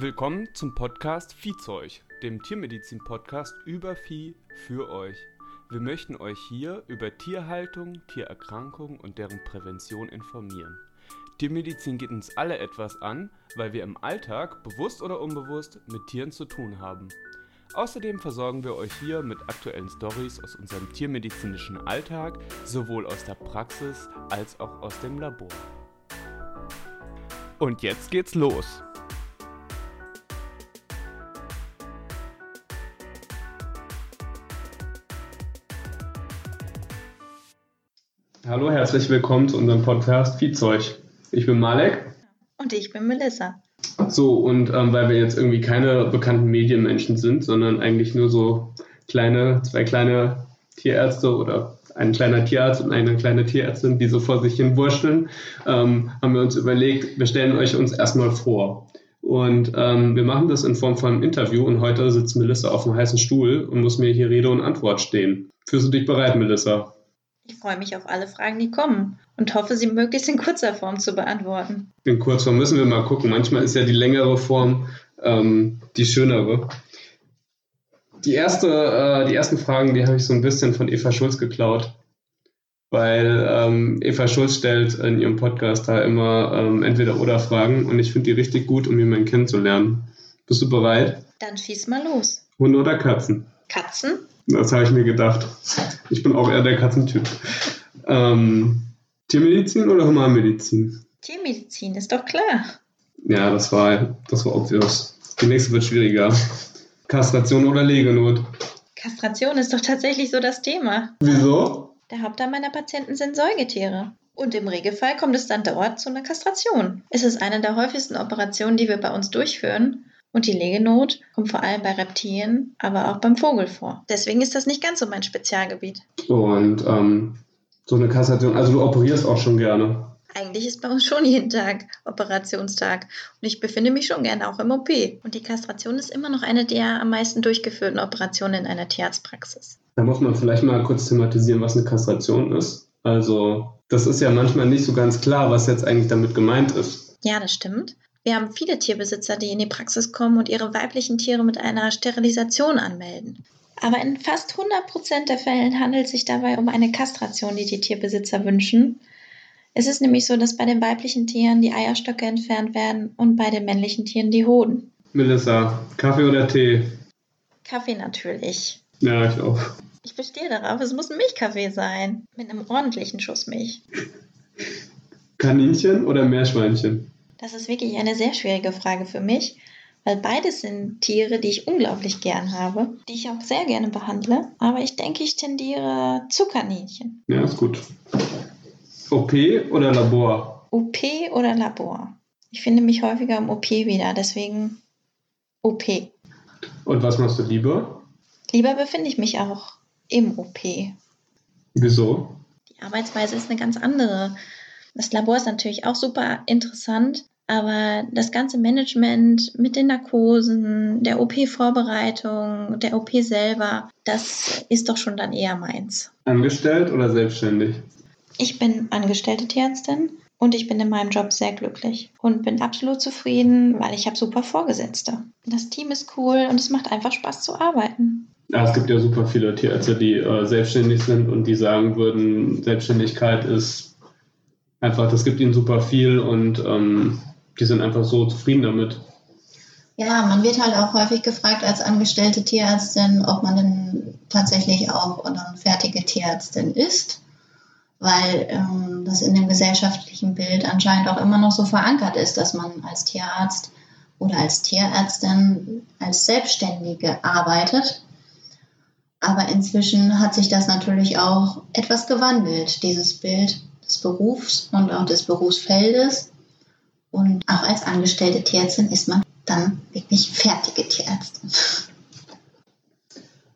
Willkommen zum Podcast Viehzeug, dem Tiermedizin-Podcast über Vieh für euch. Wir möchten euch hier über Tierhaltung, Tiererkrankungen und deren Prävention informieren. Tiermedizin geht uns alle etwas an, weil wir im Alltag, bewusst oder unbewusst, mit Tieren zu tun haben. Außerdem versorgen wir euch hier mit aktuellen Stories aus unserem tiermedizinischen Alltag, sowohl aus der Praxis als auch aus dem Labor. Und jetzt geht's los. Hallo, herzlich willkommen zu unserem Podcast Viehzeug. Ich bin Malek. Und ich bin Melissa. So, und ähm, weil wir jetzt irgendwie keine bekannten Medienmenschen sind, sondern eigentlich nur so kleine, zwei kleine Tierärzte oder ein kleiner Tierarzt und eine kleine Tierärztin, die so vor sich hin wursteln, ähm, haben wir uns überlegt, wir stellen euch uns erstmal vor. Und ähm, wir machen das in Form von einem Interview und heute sitzt Melissa auf einem heißen Stuhl und muss mir hier Rede und Antwort stehen. Fühlst du dich bereit, Melissa? Ich freue mich auf alle Fragen, die kommen und hoffe, sie möglichst in kurzer Form zu beantworten. In Kurzform müssen wir mal gucken. Manchmal ist ja die längere Form ähm, die schönere. Die, erste, äh, die ersten Fragen, die habe ich so ein bisschen von Eva Schulz geklaut, weil ähm, Eva Schulz stellt in ihrem Podcast da immer ähm, entweder oder Fragen und ich finde die richtig gut, um jemanden kennenzulernen. Bist du bereit? Dann schieß mal los. Hunde oder Katzen? Katzen? Das habe ich mir gedacht. Ich bin auch eher der Katzentyp. Ähm, Tiermedizin oder Humanmedizin? Tiermedizin, ist doch klar. Ja, das war, das war obvious. Die nächste wird schwieriger. Kastration oder Legenot? Kastration ist doch tatsächlich so das Thema. Wieso? Der Hauptteil meiner Patienten sind Säugetiere. Und im Regelfall kommt es dann dort zu einer Kastration. Es ist eine der häufigsten Operationen, die wir bei uns durchführen. Und die Legenot kommt vor allem bei Reptilien, aber auch beim Vogel vor. Deswegen ist das nicht ganz so mein Spezialgebiet. Und ähm, so eine Kastration, also du operierst auch schon gerne. Eigentlich ist bei uns schon jeden Tag Operationstag und ich befinde mich schon gerne auch im OP. Und die Kastration ist immer noch eine der am meisten durchgeführten Operationen in einer Tierarztpraxis. Da muss man vielleicht mal kurz thematisieren, was eine Kastration ist. Also das ist ja manchmal nicht so ganz klar, was jetzt eigentlich damit gemeint ist. Ja, das stimmt. Wir haben viele Tierbesitzer, die in die Praxis kommen und ihre weiblichen Tiere mit einer Sterilisation anmelden. Aber in fast 100 Prozent der Fällen handelt es sich dabei um eine Kastration, die die Tierbesitzer wünschen. Es ist nämlich so, dass bei den weiblichen Tieren die Eierstöcke entfernt werden und bei den männlichen Tieren die Hoden. Melissa, Kaffee oder Tee? Kaffee natürlich. Ja, ich auch. Ich bestehe darauf, es muss ein Milchkaffee sein. Mit einem ordentlichen Schuss Milch. Kaninchen oder Meerschweinchen? Das ist wirklich eine sehr schwierige Frage für mich, weil beides sind Tiere, die ich unglaublich gern habe, die ich auch sehr gerne behandle. Aber ich denke, ich tendiere zu Kaninchen. Ja, ist gut. OP oder Labor? OP oder Labor? Ich finde mich häufiger im OP wieder, deswegen OP. Und was machst du lieber? Lieber befinde ich mich auch im OP. Wieso? Die Arbeitsweise ist eine ganz andere. Das Labor ist natürlich auch super interessant, aber das ganze Management mit den Narkosen, der OP-Vorbereitung, der OP selber, das ist doch schon dann eher meins. Angestellt oder selbstständig? Ich bin angestellte Tierärztin und ich bin in meinem Job sehr glücklich und bin absolut zufrieden, weil ich habe super Vorgesetzte. Das Team ist cool und es macht einfach Spaß zu arbeiten. Ja, es gibt ja super viele Tierärzte, die äh, selbstständig sind und die sagen würden, Selbstständigkeit ist einfach, das gibt ihnen super viel und ähm, die sind einfach so zufrieden damit. Ja, man wird halt auch häufig gefragt als angestellte Tierärztin, ob man denn tatsächlich auch eine fertige Tierärztin ist, weil ähm, das in dem gesellschaftlichen Bild anscheinend auch immer noch so verankert ist, dass man als Tierarzt oder als Tierärztin als Selbstständige arbeitet. Aber inzwischen hat sich das natürlich auch etwas gewandelt, dieses Bild des Berufs und auch des Berufsfeldes. Und auch als angestellte Tierärztin ist man dann wirklich fertige Tierärztin.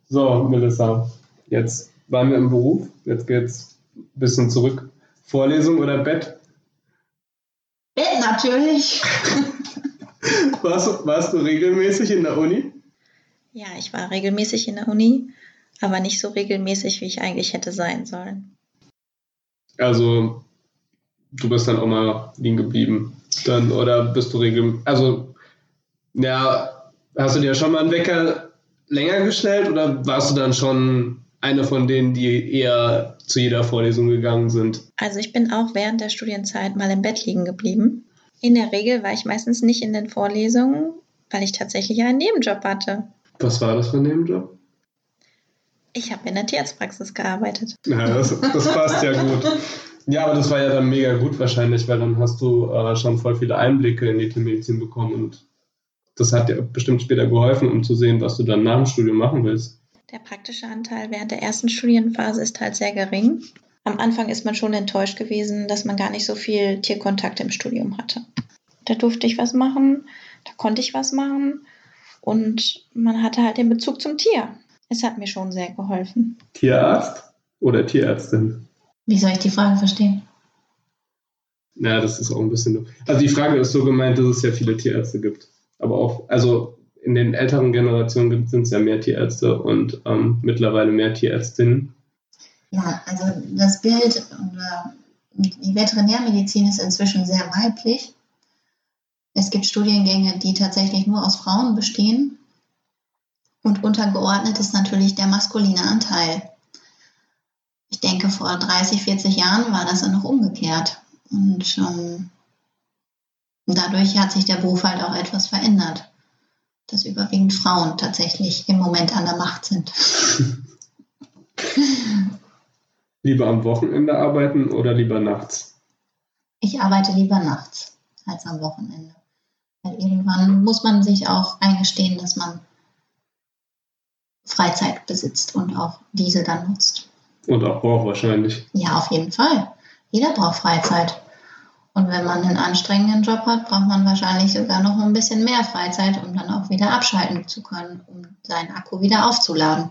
So, Melissa, jetzt waren wir im Beruf, jetzt geht's ein bisschen zurück. Vorlesung oder Bett? Bett natürlich. warst, warst du regelmäßig in der Uni? Ja, ich war regelmäßig in der Uni, aber nicht so regelmäßig, wie ich eigentlich hätte sein sollen. Also, du bist dann auch mal liegen geblieben. Dann, oder bist du regelmäßig, also Ja, hast du dir schon mal einen Wecker länger gestellt oder warst du dann schon eine von denen, die eher zu jeder Vorlesung gegangen sind? Also ich bin auch während der Studienzeit mal im Bett liegen geblieben. In der Regel war ich meistens nicht in den Vorlesungen, weil ich tatsächlich einen Nebenjob hatte. Was war das für ein Nebenjob? Ich habe in der Tierarztpraxis gearbeitet. Ja, das, das passt ja gut. Ja, aber das war ja dann mega gut wahrscheinlich, weil dann hast du äh, schon voll viele Einblicke in die Tiermedizin bekommen und das hat dir bestimmt später geholfen, um zu sehen, was du dann nach dem Studium machen willst. Der praktische Anteil während der ersten Studienphase ist halt sehr gering. Am Anfang ist man schon enttäuscht gewesen, dass man gar nicht so viel Tierkontakt im Studium hatte. Da durfte ich was machen, da konnte ich was machen und man hatte halt den Bezug zum Tier. Es hat mir schon sehr geholfen. Tierarzt oder Tierärztin? Wie soll ich die Frage verstehen? Ja, das ist auch ein bisschen. Also die Frage ist so gemeint, dass es ja viele Tierärzte gibt. Aber auch, also in den älteren Generationen sind es ja mehr Tierärzte und ähm, mittlerweile mehr Tierärztinnen. Ja, also das Bild oder die Veterinärmedizin ist inzwischen sehr weiblich. Es gibt Studiengänge, die tatsächlich nur aus Frauen bestehen. Und untergeordnet ist natürlich der maskuline Anteil. Ich denke, vor 30, 40 Jahren war das dann noch umgekehrt. Und ähm, dadurch hat sich der Beruf halt auch etwas verändert, dass überwiegend Frauen tatsächlich im Moment an der Macht sind. lieber am Wochenende arbeiten oder lieber nachts? Ich arbeite lieber nachts als am Wochenende. Weil irgendwann muss man sich auch eingestehen, dass man Freizeit besitzt und auch diese dann nutzt. Und auch braucht wahrscheinlich. Ja, auf jeden Fall. Jeder braucht Freizeit. Und wenn man einen anstrengenden Job hat, braucht man wahrscheinlich sogar noch ein bisschen mehr Freizeit, um dann auch wieder abschalten zu können, um seinen Akku wieder aufzuladen.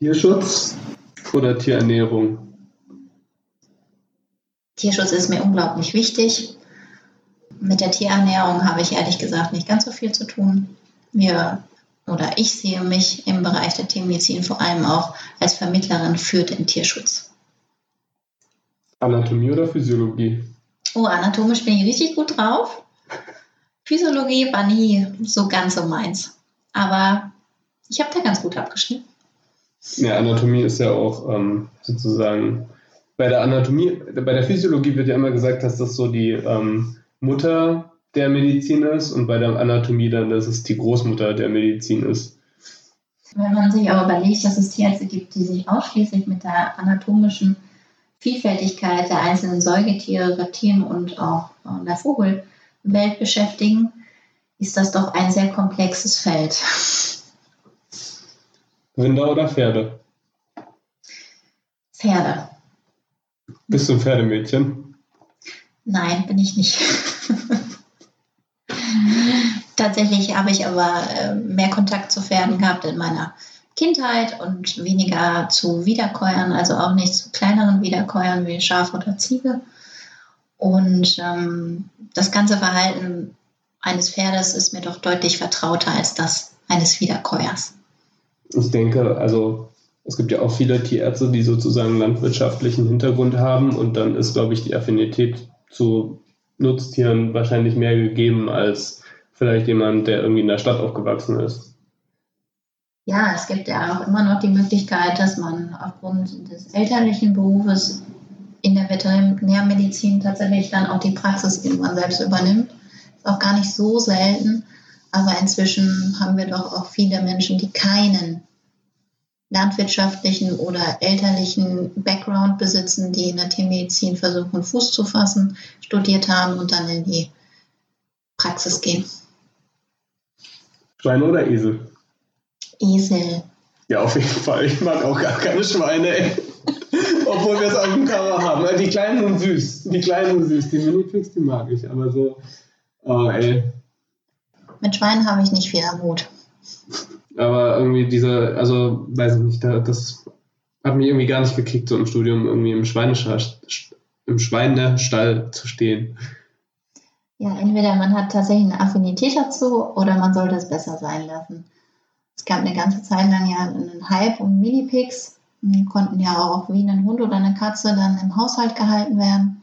Tierschutz oder Tierernährung? Tierschutz ist mir unglaublich wichtig. Mit der Tierernährung habe ich ehrlich gesagt nicht ganz so viel zu tun. Wir oder ich sehe mich im Bereich der Tiermedizin vor allem auch als Vermittlerin für den Tierschutz. Anatomie oder Physiologie? Oh, anatomisch bin ich richtig gut drauf. Physiologie war nie so ganz so meins. Aber ich habe da ganz gut abgeschnitten. Ja, Anatomie ist ja auch ähm, sozusagen bei der Anatomie, bei der Physiologie wird ja immer gesagt, dass das so die ähm, Mutter der Medizin ist und bei der Anatomie dann, dass es die Großmutter der Medizin ist. Wenn man sich aber überlegt, dass es Tierärzte gibt, die sich ausschließlich mit der anatomischen Vielfältigkeit der einzelnen Säugetiere, Reptilien und auch äh, der Vogelwelt beschäftigen, ist das doch ein sehr komplexes Feld. Rinder oder Pferde? Pferde. Bist du ein Pferdemädchen? Nein, bin ich nicht. Tatsächlich habe ich aber äh, mehr Kontakt zu Pferden gehabt in meiner Kindheit und weniger zu Wiederkäuern, also auch nicht zu kleineren Wiederkäuern wie Schaf oder Ziege. Und ähm, das ganze Verhalten eines Pferdes ist mir doch deutlich vertrauter als das eines Wiederkäuers. Ich denke, also es gibt ja auch viele Tierärzte, die sozusagen landwirtschaftlichen Hintergrund haben und dann ist, glaube ich, die Affinität zu Nutztieren wahrscheinlich mehr gegeben als vielleicht jemand, der irgendwie in der Stadt aufgewachsen ist. Ja, es gibt ja auch immer noch die Möglichkeit, dass man aufgrund des elterlichen Berufes in der Veterinärmedizin tatsächlich dann auch die Praxis irgendwann selbst übernimmt. Ist auch gar nicht so selten, aber inzwischen haben wir doch auch viele Menschen, die keinen landwirtschaftlichen oder elterlichen Background besitzen, die in der Tiermedizin versuchen, Fuß zu fassen, studiert haben und dann in die Praxis gehen. Schweine oder Esel? Esel. Ja, auf jeden Fall. Ich mag auch gar keine Schweine, ey. Obwohl wir es auf dem Cover haben. Die kleinen sind süß. Die kleinen sind süß. Die Minifix, die mag ich. Aber so, oh, ey. Mit Schweinen habe ich nicht viel am Hut. Aber irgendwie diese, also weiß ich nicht, das hat mich irgendwie gar nicht gekickt, so im Studium irgendwie im Schweinestall, im Schweinestall zu stehen. Ja, entweder man hat tatsächlich eine Affinität dazu oder man sollte es besser sein lassen. Es gab eine ganze Zeit lang ja einen Hype um Minipigs. Die konnten ja auch wie ein Hund oder eine Katze dann im Haushalt gehalten werden.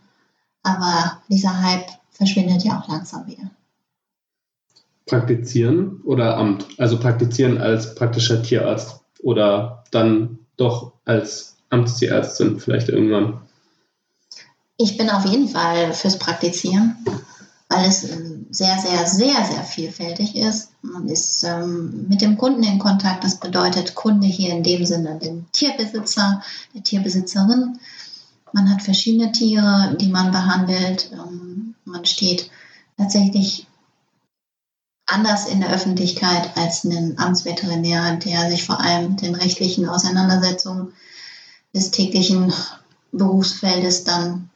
Aber dieser Hype verschwindet ja auch langsam wieder. praktizieren oder Amt? Also praktizieren als praktischer Tierarzt oder dann doch als Amtstierärztin vielleicht irgendwann? Ich bin auf jeden Fall fürs Praktizieren, weil es ähm, sehr, sehr, sehr, sehr vielfältig ist. Man ist ähm, mit dem Kunden in Kontakt. Das bedeutet Kunde hier in dem Sinne den Tierbesitzer, der Tierbesitzerin. Man hat verschiedene Tiere, die man behandelt. Ähm, man steht tatsächlich anders in der Öffentlichkeit als ein Amtsveterinär, der sich vor allem den rechtlichen Auseinandersetzungen des täglichen Berufsfeldes dann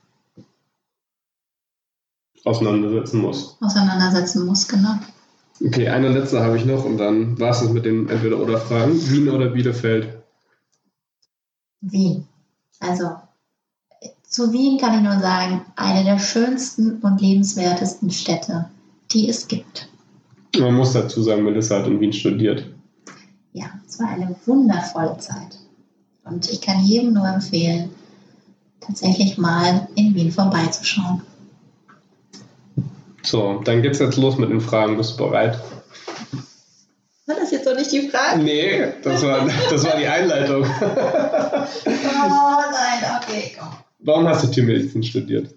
auseinandersetzen muss. Auseinandersetzen muss, genau. Okay, eine letzte habe ich noch und dann war es mit den Entweder-Oder-Fragen. Wien oder Bielefeld? Wien. Also zu Wien kann ich nur sagen, eine der schönsten und lebenswertesten Städte, die es gibt. Man muss dazu sagen, Melissa hat in Wien studiert. Ja, es war eine wundervolle Zeit. Und ich kann jedem nur empfehlen, tatsächlich mal in Wien vorbeizuschauen. So, dann geht's jetzt los mit den Fragen. Bist du bereit? War das jetzt noch nicht die Frage? Nee, das war, das war die Einleitung. oh nein, okay, komm. Warum hast du Tiermedizin studiert?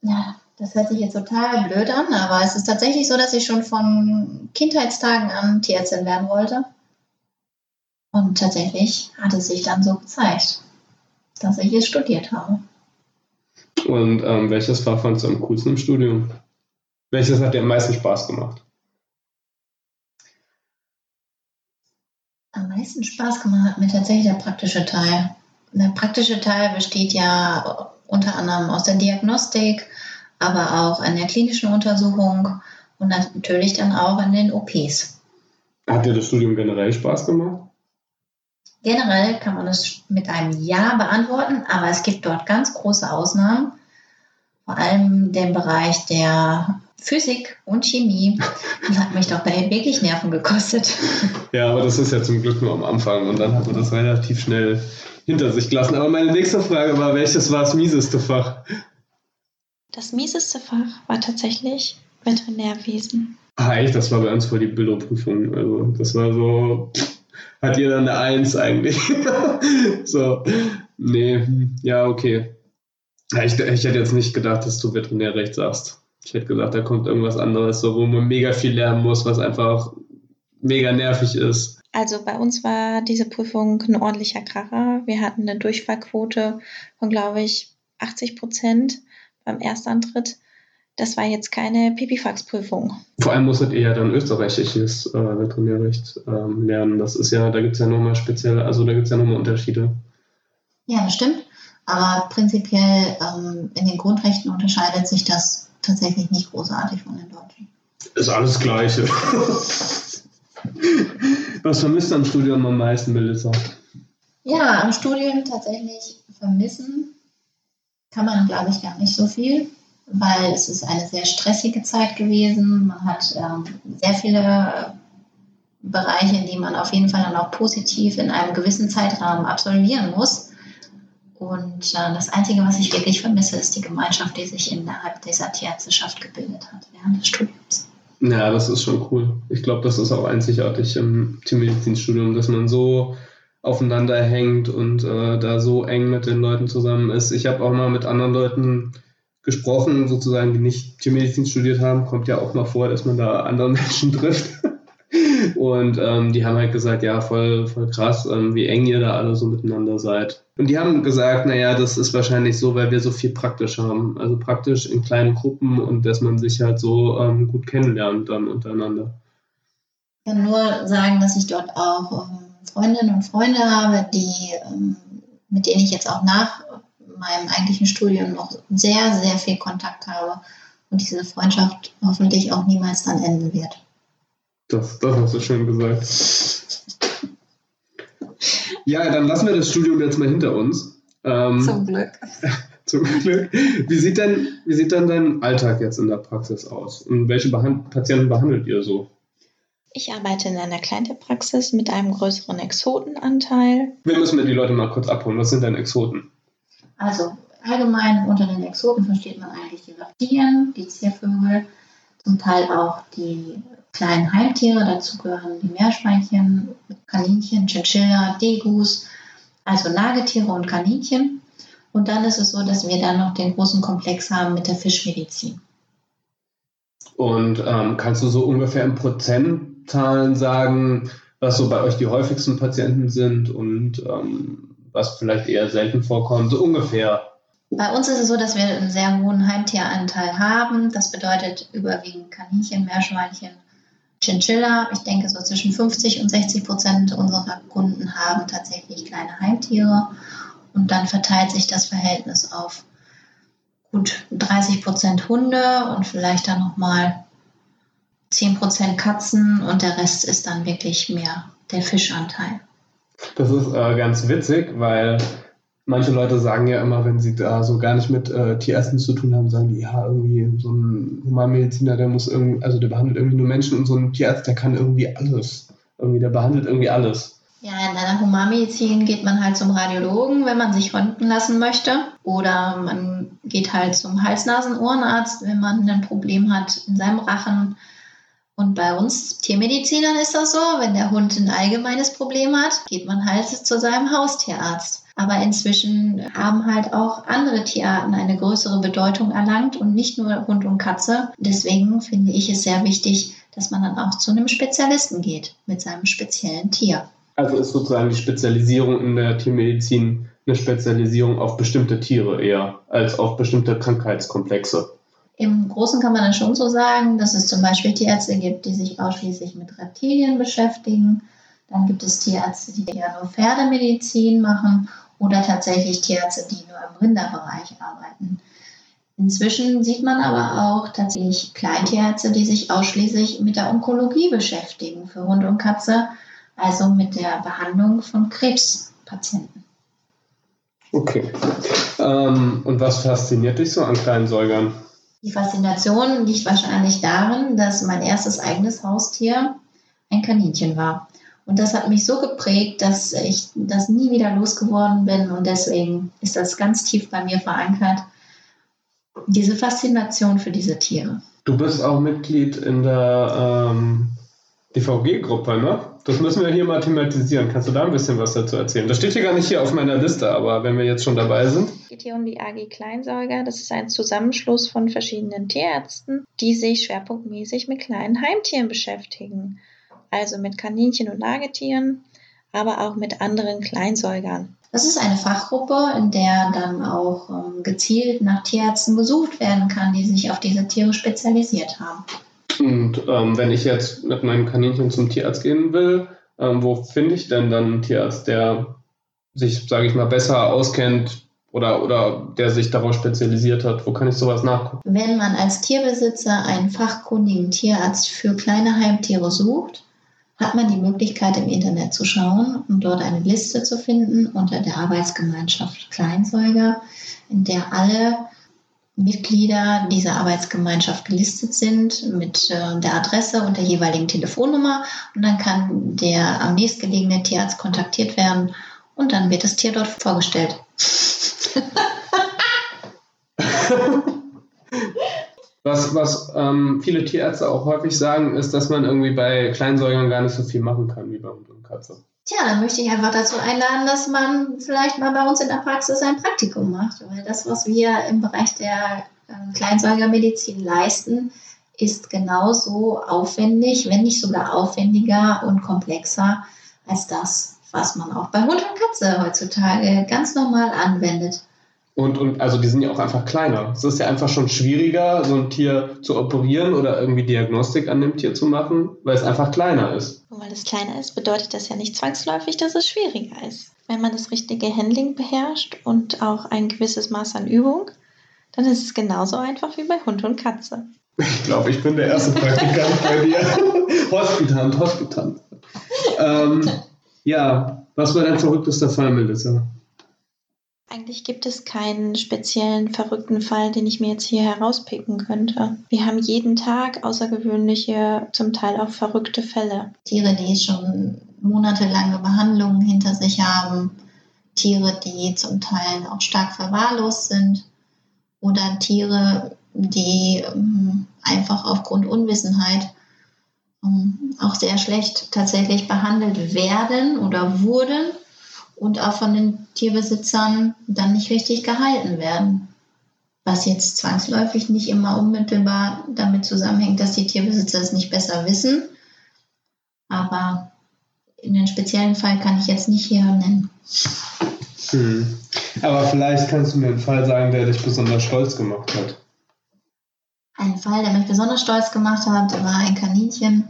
Ja, das hört sich jetzt total blöd an, aber es ist tatsächlich so, dass ich schon von Kindheitstagen an Tierärztin werden wollte. Und tatsächlich hat es sich dann so gezeigt, dass ich es studiert habe. Und ähm, welches Fach fandest du am coolsten im Studium? Welches hat dir am meisten Spaß gemacht? Am meisten Spaß gemacht hat mir tatsächlich der praktische Teil. Der praktische Teil besteht ja unter anderem aus der Diagnostik, aber auch an der klinischen Untersuchung und natürlich dann auch in den OPs. Hat dir das Studium generell Spaß gemacht? Generell kann man es mit einem Ja beantworten, aber es gibt dort ganz große Ausnahmen. Vor allem den Bereich der Physik und Chemie. Das hat mich doch wirklich Nerven gekostet. Ja, aber das ist ja zum Glück nur am Anfang und dann hat man das relativ schnell hinter sich gelassen. Aber meine nächste Frage war, welches war das mieseste Fach? Das mieseste Fach war tatsächlich Veterinärwesen. Ah, echt? Das war bei uns vor die Bilderprüfung. Also, das war so, hat jeder eine Eins eigentlich. so, nee, ja, okay. Ich, ich hätte jetzt nicht gedacht, dass du Veterinärrecht sagst. Ich hätte gesagt, da kommt irgendwas anderes, so, wo man mega viel lernen muss, was einfach mega nervig ist. Also bei uns war diese Prüfung ein ordentlicher Kracher. Wir hatten eine Durchfallquote von, glaube ich, 80 Prozent beim Erstantritt. Das war jetzt keine Pipifax-Prüfung. Vor allem musstet ihr ja dann österreichisches äh, Veterinärrecht ähm, lernen. Das ist ja, da gibt es ja nochmal speziell, also da gibt es ja nochmal Unterschiede. Ja, das stimmt. Aber prinzipiell ähm, in den Grundrechten unterscheidet sich das tatsächlich nicht großartig von den Deutschen. Ist alles Gleiche. Was vermisst du am Studium am meisten, Melissa? Ja, am Studium tatsächlich vermissen kann man, glaube ich, gar nicht so viel weil es ist eine sehr stressige Zeit gewesen. Man hat ähm, sehr viele Bereiche, in die man auf jeden Fall dann auch positiv in einem gewissen Zeitrahmen absolvieren muss. Und äh, das Einzige, was ich wirklich vermisse, ist die Gemeinschaft, die sich innerhalb dieser Tierärzteschaft gebildet hat während des Studiums. Ja, das ist schon cool. Ich glaube, das ist auch einzigartig im Tiermedizinstudium, dass man so aufeinander hängt und äh, da so eng mit den Leuten zusammen ist. Ich habe auch mal mit anderen Leuten gesprochen, sozusagen, die nicht Tiermedizin studiert haben, kommt ja auch mal vor, dass man da andere Menschen trifft. Und ähm, die haben halt gesagt, ja, voll, voll krass, ähm, wie eng ihr da alle so miteinander seid. Und die haben gesagt, naja, das ist wahrscheinlich so, weil wir so viel praktisch haben. Also praktisch in kleinen Gruppen und dass man sich halt so ähm, gut kennenlernt dann untereinander. Ich kann nur sagen, dass ich dort auch ähm, Freundinnen und Freunde habe, die, ähm, mit denen ich jetzt auch nach meinem eigentlichen Studium noch sehr, sehr viel Kontakt habe und diese Freundschaft hoffentlich auch niemals dann enden wird. Das, das hast du schön gesagt. Ja, dann lassen wir das Studium jetzt mal hinter uns. Ähm, zum Glück. zum Glück. Wie sieht, denn, wie sieht denn dein Alltag jetzt in der Praxis aus? Und welche Behand Patienten behandelt ihr so? Ich arbeite in einer Kleintierpraxis mit einem größeren Exotenanteil. Wir müssen mir die Leute mal kurz abholen. Was sind denn Exoten? Also allgemein unter den Exoten versteht man eigentlich die Reptilien, die Ziervögel, zum Teil auch die kleinen Heimtiere, dazu gehören die Meerschweinchen, Kaninchen, Chinchilla, Degus, also Nagetiere und Kaninchen. Und dann ist es so, dass wir dann noch den großen Komplex haben mit der Fischmedizin. Und ähm, kannst du so ungefähr in Prozentzahlen sagen, was so bei euch die häufigsten Patienten sind und ähm, was vielleicht eher selten vorkommt, so ungefähr? Bei uns ist es so, dass wir einen sehr hohen Heimtieranteil haben. Das bedeutet überwiegend Kaninchen, Meerschweinchen, Chinchilla. Ich denke, so zwischen 50 und 60 Prozent unserer Kunden haben tatsächlich kleine Heimtiere. Und dann verteilt sich das Verhältnis auf gut 30 Prozent Hunde und vielleicht dann nochmal 10 Prozent Katzen und der Rest ist dann wirklich mehr der Fischanteil. Das ist äh, ganz witzig, weil manche Leute sagen ja immer, wenn sie da so gar nicht mit äh, Tierärzten zu tun haben, sagen die, ja, irgendwie so ein Humanmediziner, der muss irgendwie, also der behandelt irgendwie nur Menschen und so ein Tierarzt, der kann irgendwie alles. Irgendwie, der behandelt irgendwie alles. Ja, in der Humanmedizin geht man halt zum Radiologen, wenn man sich röntgen lassen möchte. Oder man geht halt zum Hals-Nasen-Ohrenarzt, wenn man ein Problem hat in seinem Rachen. Und bei uns Tiermedizinern ist das so, wenn der Hund ein allgemeines Problem hat, geht man halt zu seinem Haustierarzt. Aber inzwischen haben halt auch andere Tierarten eine größere Bedeutung erlangt und nicht nur Hund und Katze. Deswegen finde ich es sehr wichtig, dass man dann auch zu einem Spezialisten geht mit seinem speziellen Tier. Also ist sozusagen die Spezialisierung in der Tiermedizin eine Spezialisierung auf bestimmte Tiere eher als auf bestimmte Krankheitskomplexe. Im Großen kann man dann schon so sagen, dass es zum Beispiel Tierärzte gibt, die sich ausschließlich mit Reptilien beschäftigen. Dann gibt es Tierärzte, die ja nur Pferdemedizin machen oder tatsächlich Tierärzte, die nur im Rinderbereich arbeiten. Inzwischen sieht man aber auch tatsächlich Kleintierärzte, die sich ausschließlich mit der Onkologie beschäftigen für Hund und Katze also mit der Behandlung von Krebspatienten. Okay. Ähm, und was fasziniert dich so an kleinen Säugern? Die Faszination liegt wahrscheinlich darin, dass mein erstes eigenes Haustier ein Kaninchen war. Und das hat mich so geprägt, dass ich das nie wieder losgeworden bin. Und deswegen ist das ganz tief bei mir verankert, diese Faszination für diese Tiere. Du bist auch Mitglied in der ähm, DVG-Gruppe, ne? Das müssen wir hier mal thematisieren. Kannst du da ein bisschen was dazu erzählen? Das steht hier gar nicht hier auf meiner Liste, aber wenn wir jetzt schon dabei sind. Es geht hier um die AG Kleinsäuger. Das ist ein Zusammenschluss von verschiedenen Tierärzten, die sich schwerpunktmäßig mit kleinen Heimtieren beschäftigen. Also mit Kaninchen und Nagetieren, aber auch mit anderen Kleinsäugern. Das ist eine Fachgruppe, in der dann auch ähm, gezielt nach Tierärzten gesucht werden kann, die sich auf diese Tiere spezialisiert haben. Und ähm, wenn ich jetzt mit meinem Kaninchen zum Tierarzt gehen will, ähm, wo finde ich denn dann einen Tierarzt, der sich, sage ich mal, besser auskennt oder, oder der sich darauf spezialisiert hat? Wo kann ich sowas nachgucken? Wenn man als Tierbesitzer einen fachkundigen Tierarzt für kleine Heimtiere sucht, hat man die Möglichkeit im Internet zu schauen und dort eine Liste zu finden unter der Arbeitsgemeinschaft Kleinsäuger, in der alle Mitglieder dieser Arbeitsgemeinschaft gelistet sind mit äh, der Adresse und der jeweiligen Telefonnummer. Und dann kann der am nächstgelegene Tierarzt kontaktiert werden und dann wird das Tier dort vorgestellt. was was ähm, viele Tierärzte auch häufig sagen, ist, dass man irgendwie bei Kleinsäugern gar nicht so viel machen kann wie bei Hund und Katze. Tja, dann möchte ich einfach dazu einladen, dass man vielleicht mal bei uns in der Praxis ein Praktikum macht. Weil das, was wir im Bereich der äh, Kleinsäugermedizin leisten, ist genauso aufwendig, wenn nicht sogar aufwendiger und komplexer als das, was man auch bei Hund und Katze heutzutage ganz normal anwendet. Und, und also die sind ja auch einfach kleiner. Es ist ja einfach schon schwieriger, so ein Tier zu operieren oder irgendwie Diagnostik an dem Tier zu machen, weil es einfach kleiner ist. Und weil es kleiner ist, bedeutet das ja nicht zwangsläufig, dass es schwieriger ist. Wenn man das richtige Handling beherrscht und auch ein gewisses Maß an Übung, dann ist es genauso einfach wie bei Hund und Katze. Ich glaube, ich bin der erste Praktikant bei dir. Hospitant, Hospitant. Ähm, ja, was war dein verrücktester Fall, Melissa? Eigentlich gibt es keinen speziellen verrückten Fall, den ich mir jetzt hier herauspicken könnte. Wir haben jeden Tag außergewöhnliche, zum Teil auch verrückte Fälle. Tiere, die schon monatelange Behandlungen hinter sich haben, Tiere, die zum Teil auch stark verwahrlost sind oder Tiere, die ähm, einfach aufgrund Unwissenheit ähm, auch sehr schlecht tatsächlich behandelt werden oder wurden und auch von den Tierbesitzern dann nicht richtig gehalten werden. Was jetzt zwangsläufig nicht immer unmittelbar damit zusammenhängt, dass die Tierbesitzer es nicht besser wissen. Aber in den speziellen Fall kann ich jetzt nicht hier nennen. Hm. Aber vielleicht kannst du mir einen Fall sagen, der dich besonders stolz gemacht hat. Ein Fall, der mich besonders stolz gemacht hat, war ein Kaninchen,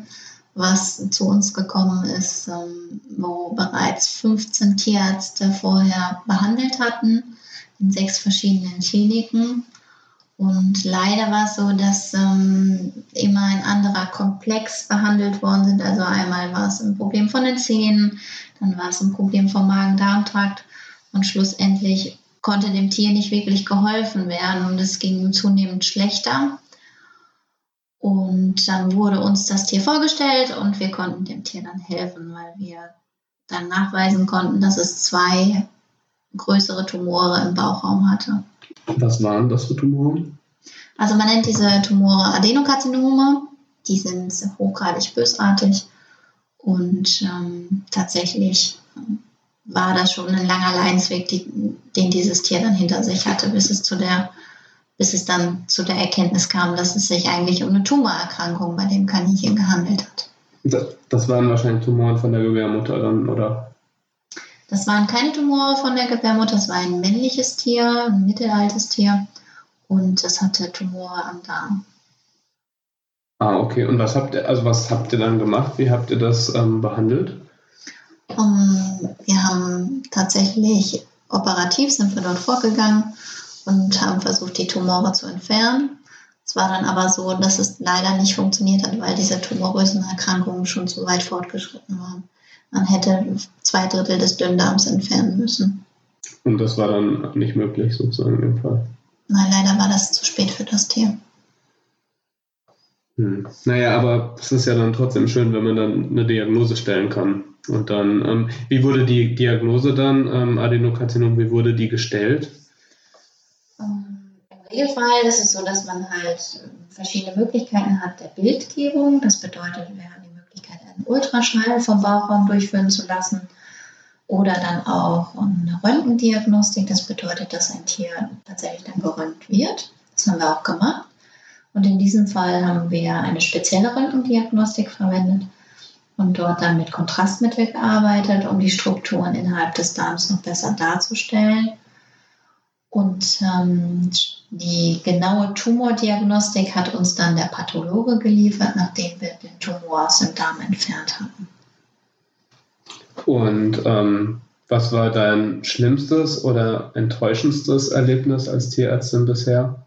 was zu uns gekommen ist, ähm, wo bereits 15 Tierärzte vorher behandelt hatten in sechs verschiedenen Kliniken. Und leider war es so, dass ähm, immer ein anderer Komplex behandelt worden sind. Also einmal war es ein Problem von den Zähnen, dann war es ein Problem vom Magen-Darm-Trakt und schlussendlich konnte dem Tier nicht wirklich geholfen werden und es ging zunehmend schlechter. Und dann wurde uns das Tier vorgestellt und wir konnten dem Tier dann helfen, weil wir dann nachweisen konnten, dass es zwei größere Tumore im Bauchraum hatte. Was waren das für Tumore? Also man nennt diese Tumore Adenokarzinome. Die sind hochgradig bösartig und ähm, tatsächlich war das schon ein langer Leidensweg, die, den dieses Tier dann hinter sich hatte, bis es zu der bis es dann zu der Erkenntnis kam, dass es sich eigentlich um eine Tumorerkrankung bei dem Kaninchen gehandelt hat. Das, das waren wahrscheinlich Tumoren von der Gebärmutter dann, oder? Das waren keine Tumore von der Gebärmutter, es war ein männliches Tier, ein mittelaltes Tier und es hatte Tumore am Darm. Ah, okay. Und was habt ihr, also was habt ihr dann gemacht? Wie habt ihr das ähm, behandelt? Um, wir haben tatsächlich operativ sind wir dort vorgegangen und haben versucht, die Tumore zu entfernen. Es war dann aber so, dass es leider nicht funktioniert hat, weil diese tumorösen Erkrankungen schon zu weit fortgeschritten waren. Man hätte zwei Drittel des Dünndarms entfernen müssen. Und das war dann nicht möglich, sozusagen im Fall? Nein, leider war das zu spät für das Tier. Hm. Naja, aber es ist ja dann trotzdem schön, wenn man dann eine Diagnose stellen kann. Und dann, ähm, wie wurde die Diagnose dann, ähm, Adenokarzinom, wie wurde die gestellt? Regelfall ist es so, dass man halt verschiedene Möglichkeiten hat der Bildgebung. Das bedeutet, wir haben die Möglichkeit, einen Ultraschall vom Bauchraum durchführen zu lassen oder dann auch eine Röntgendiagnostik. Das bedeutet, dass ein Tier tatsächlich dann geröntgt wird. Das haben wir auch gemacht. Und in diesem Fall haben wir eine spezielle Röntgendiagnostik verwendet und dort dann mit Kontrastmittel gearbeitet, um die Strukturen innerhalb des Darms noch besser darzustellen. Und ähm, die genaue Tumordiagnostik hat uns dann der Pathologe geliefert, nachdem wir den Tumor aus dem Darm entfernt hatten. Und ähm, was war dein schlimmstes oder enttäuschendstes Erlebnis als Tierärztin bisher?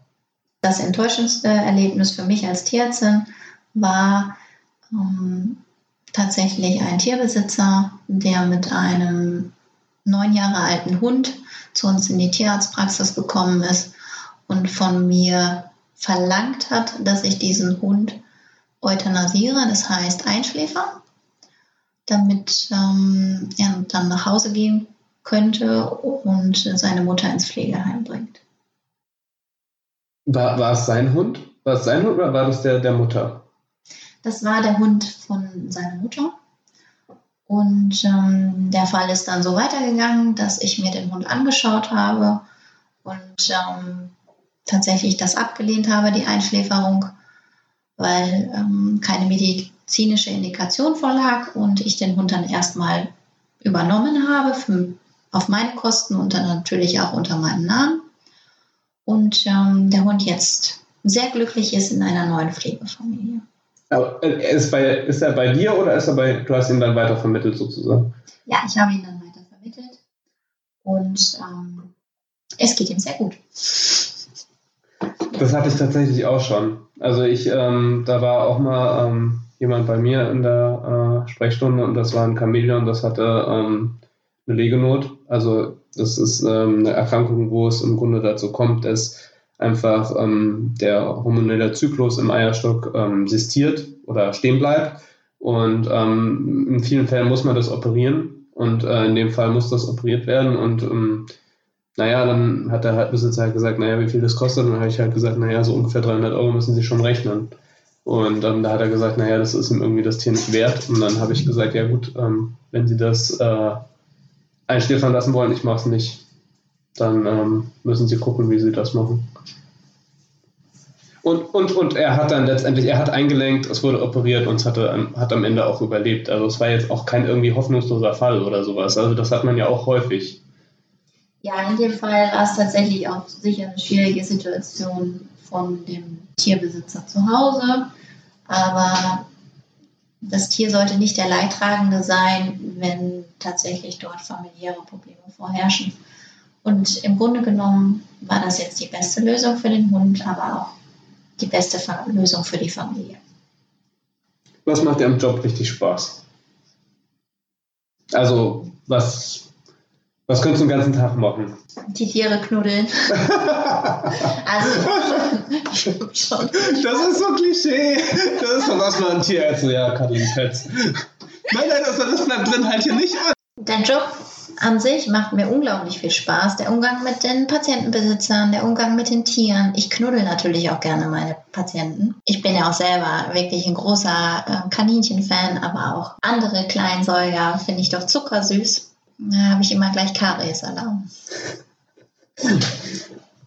Das enttäuschendste Erlebnis für mich als Tierärztin war ähm, tatsächlich ein Tierbesitzer, der mit einem neun Jahre alten Hund zu uns in die Tierarztpraxis gekommen ist und von mir verlangt hat, dass ich diesen Hund euthanasiere, das heißt einschläfer, damit ähm, er dann nach Hause gehen könnte und seine Mutter ins Pflegeheim bringt. War, war es sein Hund? War es sein Hund oder war das der der Mutter? Das war der Hund von seiner Mutter. Und ähm, der Fall ist dann so weitergegangen, dass ich mir den Hund angeschaut habe und ähm, tatsächlich das abgelehnt habe, die Einschläferung, weil ähm, keine medizinische Indikation vorlag und ich den Hund dann erstmal übernommen habe für, auf meine Kosten und dann natürlich auch unter meinem Namen. Und ähm, der Hund jetzt sehr glücklich ist in einer neuen Pflegefamilie. Aber äh, ist, bei, ist er bei dir oder ist er bei, du hast ihn dann weiter vermittelt sozusagen? Ja, ich habe ihn dann weiter vermittelt und ähm, es geht ihm sehr gut. Das hatte ich tatsächlich auch schon. Also ich, ähm, da war auch mal ähm, jemand bei mir in der äh, Sprechstunde und das war ein Chamäleon, das hatte ähm, eine Legenot. Also das ist ähm, eine Erkrankung, wo es im Grunde dazu kommt, dass einfach ähm, der hormonelle Zyklus im Eierstock ähm, sistiert oder stehen bleibt. Und in vielen Fällen muss man das operieren. Und äh, in dem Fall muss das operiert werden. Und naja, dann hat der Besitzer halt gesagt, naja, wie viel das kostet? Und dann habe ich halt gesagt, naja, so ungefähr 300 Euro müssen Sie schon rechnen. Und ähm, da hat er gesagt, naja, das ist ihm irgendwie das Tier nicht wert. Und dann habe ich gesagt, ja gut, ähm, wenn Sie das äh, einschläfern lassen wollen, ich mache es nicht, dann ähm, müssen Sie gucken, wie Sie das machen. Und, und, und er hat dann letztendlich, er hat eingelenkt, es wurde operiert und es hatte, hat am Ende auch überlebt. Also es war jetzt auch kein irgendwie hoffnungsloser Fall oder sowas. Also das hat man ja auch häufig. Ja, in dem Fall war es tatsächlich auch sicher eine schwierige Situation von dem Tierbesitzer zu Hause. Aber das Tier sollte nicht der Leidtragende sein, wenn tatsächlich dort familiäre Probleme vorherrschen. Und im Grunde genommen war das jetzt die beste Lösung für den Hund, aber auch die beste Lösung für die Familie. Was macht dir am Job richtig Spaß? Also, was, was könntest du den ganzen Tag machen? Die Tiere knuddeln. also, schon. Das ist so Klischee. Das ist so was man ein Tier erzählt. Ja, Kathleen Petz. Nein, nein, das, das bleibt drin halt hier nicht an. Dein Job an sich macht mir unglaublich viel Spaß. Der Umgang mit den Patientenbesitzern, der Umgang mit den Tieren. Ich knuddel natürlich auch gerne meine Patienten. Ich bin ja auch selber wirklich ein großer äh, Kaninchen-Fan, aber auch andere Kleinsäuger finde ich doch zuckersüß. Da habe ich immer gleich Karies-Alarm.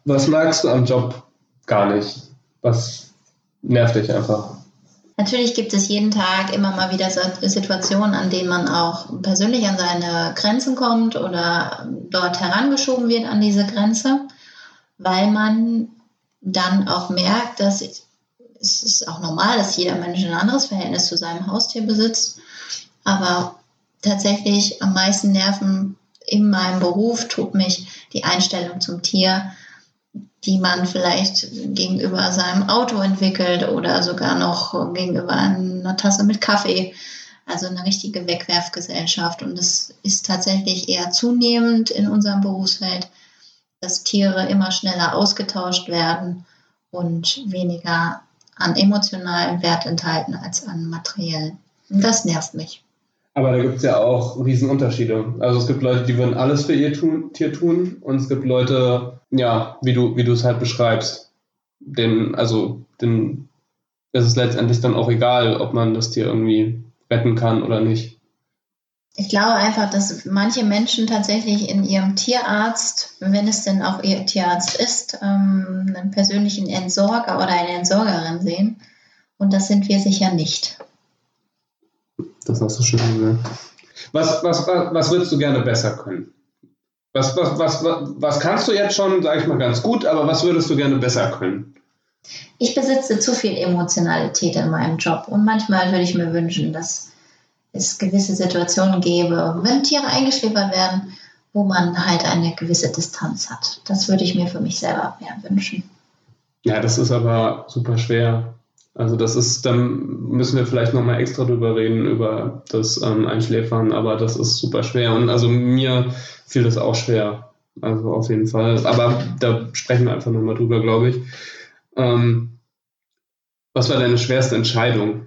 Was magst du am Job gar nicht? Was nervt dich einfach? Natürlich gibt es jeden Tag immer mal wieder Situationen, an denen man auch persönlich an seine Grenzen kommt oder dort herangeschoben wird an diese Grenze, weil man dann auch merkt, dass es ist auch normal, dass jeder Mensch ein anderes Verhältnis zu seinem Haustier besitzt, aber tatsächlich am meisten Nerven in meinem Beruf tut mich die Einstellung zum Tier, die man vielleicht gegenüber seinem Auto entwickelt oder sogar noch gegenüber einer Tasse mit Kaffee. Also eine richtige Wegwerfgesellschaft. Und es ist tatsächlich eher zunehmend in unserem Berufsfeld, dass Tiere immer schneller ausgetauscht werden und weniger an emotionalen Wert enthalten als an materiellen. Und das nervt mich. Aber da gibt es ja auch Riesenunterschiede. Also es gibt Leute, die würden alles für ihr tun, Tier tun und es gibt Leute, ja, wie du, wie du es halt beschreibst. Den, also, den, es ist letztendlich dann auch egal, ob man das Tier irgendwie retten kann oder nicht. Ich glaube einfach, dass manche Menschen tatsächlich in ihrem Tierarzt, wenn es denn auch ihr Tierarzt ist, ähm, einen persönlichen Entsorger oder eine Entsorgerin sehen. Und das sind wir sicher nicht. Das hast du schön gesagt. Was, was, was, was würdest du gerne besser können? Was, was, was, was kannst du jetzt schon, sage ich mal, ganz gut, aber was würdest du gerne besser können? Ich besitze zu viel Emotionalität in meinem Job und manchmal würde ich mir wünschen, dass es gewisse Situationen gäbe, wenn Tiere eingeschläfert werden, wo man halt eine gewisse Distanz hat. Das würde ich mir für mich selber mehr wünschen. Ja, das ist aber super schwer. Also das ist, dann müssen wir vielleicht nochmal extra drüber reden, über das ähm, Einschläfern, aber das ist super schwer. Und also mir fiel das auch schwer. Also auf jeden Fall. Aber da sprechen wir einfach nochmal drüber, glaube ich. Ähm, was war deine schwerste Entscheidung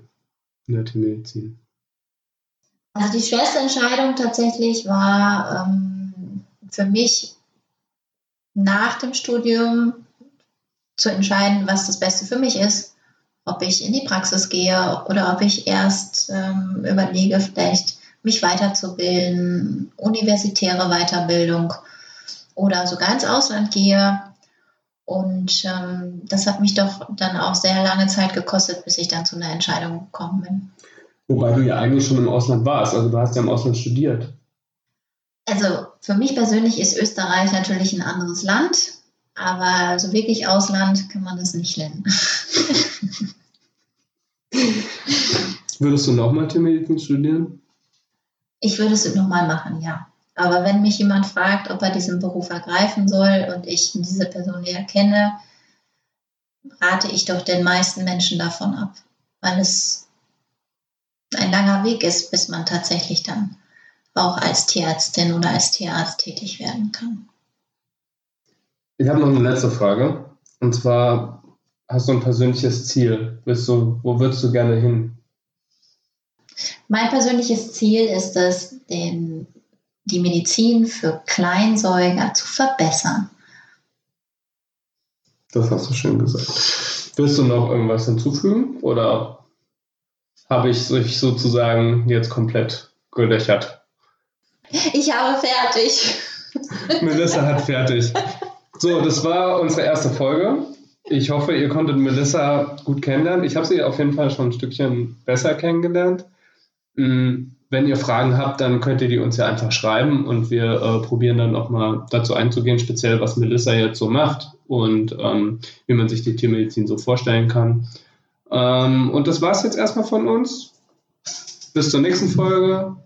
in der Tiermedizin? Also die schwerste Entscheidung tatsächlich war ähm, für mich nach dem Studium zu entscheiden, was das Beste für mich ist ob ich in die Praxis gehe oder ob ich erst ähm, überlege, vielleicht mich weiterzubilden, universitäre Weiterbildung oder sogar ins Ausland gehe. Und ähm, das hat mich doch dann auch sehr lange Zeit gekostet, bis ich dann zu einer Entscheidung gekommen bin. Wobei du ja eigentlich schon im Ausland warst, also du hast ja im Ausland studiert. Also für mich persönlich ist Österreich natürlich ein anderes Land, aber so wirklich Ausland kann man das nicht nennen. Würdest du nochmal Tiermedizin studieren? Ich würde es nochmal machen, ja. Aber wenn mich jemand fragt, ob er diesen Beruf ergreifen soll und ich diese Person näher kenne, rate ich doch den meisten Menschen davon ab, weil es ein langer Weg ist, bis man tatsächlich dann auch als Tierärztin oder als Tierarzt tätig werden kann. Ich habe noch eine letzte Frage. Und zwar, hast du ein persönliches Ziel? Willst du, wo würdest du gerne hin? Mein persönliches Ziel ist es, den die Medizin für Kleinsäuger zu verbessern. Das hast du schön gesagt. Willst du noch irgendwas hinzufügen oder habe ich sich sozusagen jetzt komplett gelöchert? Ich habe fertig. Melissa hat fertig. So, das war unsere erste Folge. Ich hoffe, ihr konntet Melissa gut kennenlernen. Ich habe sie auf jeden Fall schon ein Stückchen besser kennengelernt. Mm, wenn ihr Fragen habt, dann könnt ihr die uns ja einfach schreiben und wir äh, probieren dann auch mal dazu einzugehen, speziell was Melissa jetzt so macht und ähm, wie man sich die Tiermedizin so vorstellen kann. Ähm, und das war es jetzt erstmal von uns. Bis zur nächsten Folge.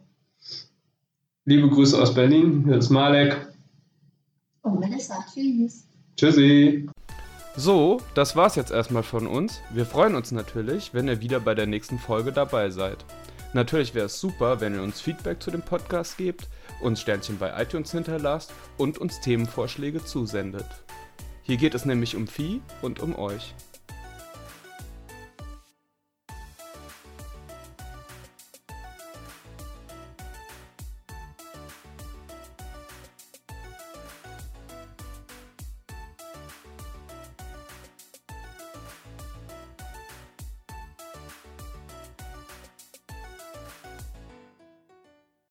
Liebe Grüße aus Berlin. Hier ist Malek. Und Melissa. Tschüss. Tschüssi. So, das war's jetzt erstmal von uns. Wir freuen uns natürlich, wenn ihr wieder bei der nächsten Folge dabei seid. Natürlich wäre es super, wenn ihr uns Feedback zu dem Podcast gebt, uns Sternchen bei iTunes hinterlasst und uns Themenvorschläge zusendet. Hier geht es nämlich um Vieh und um euch.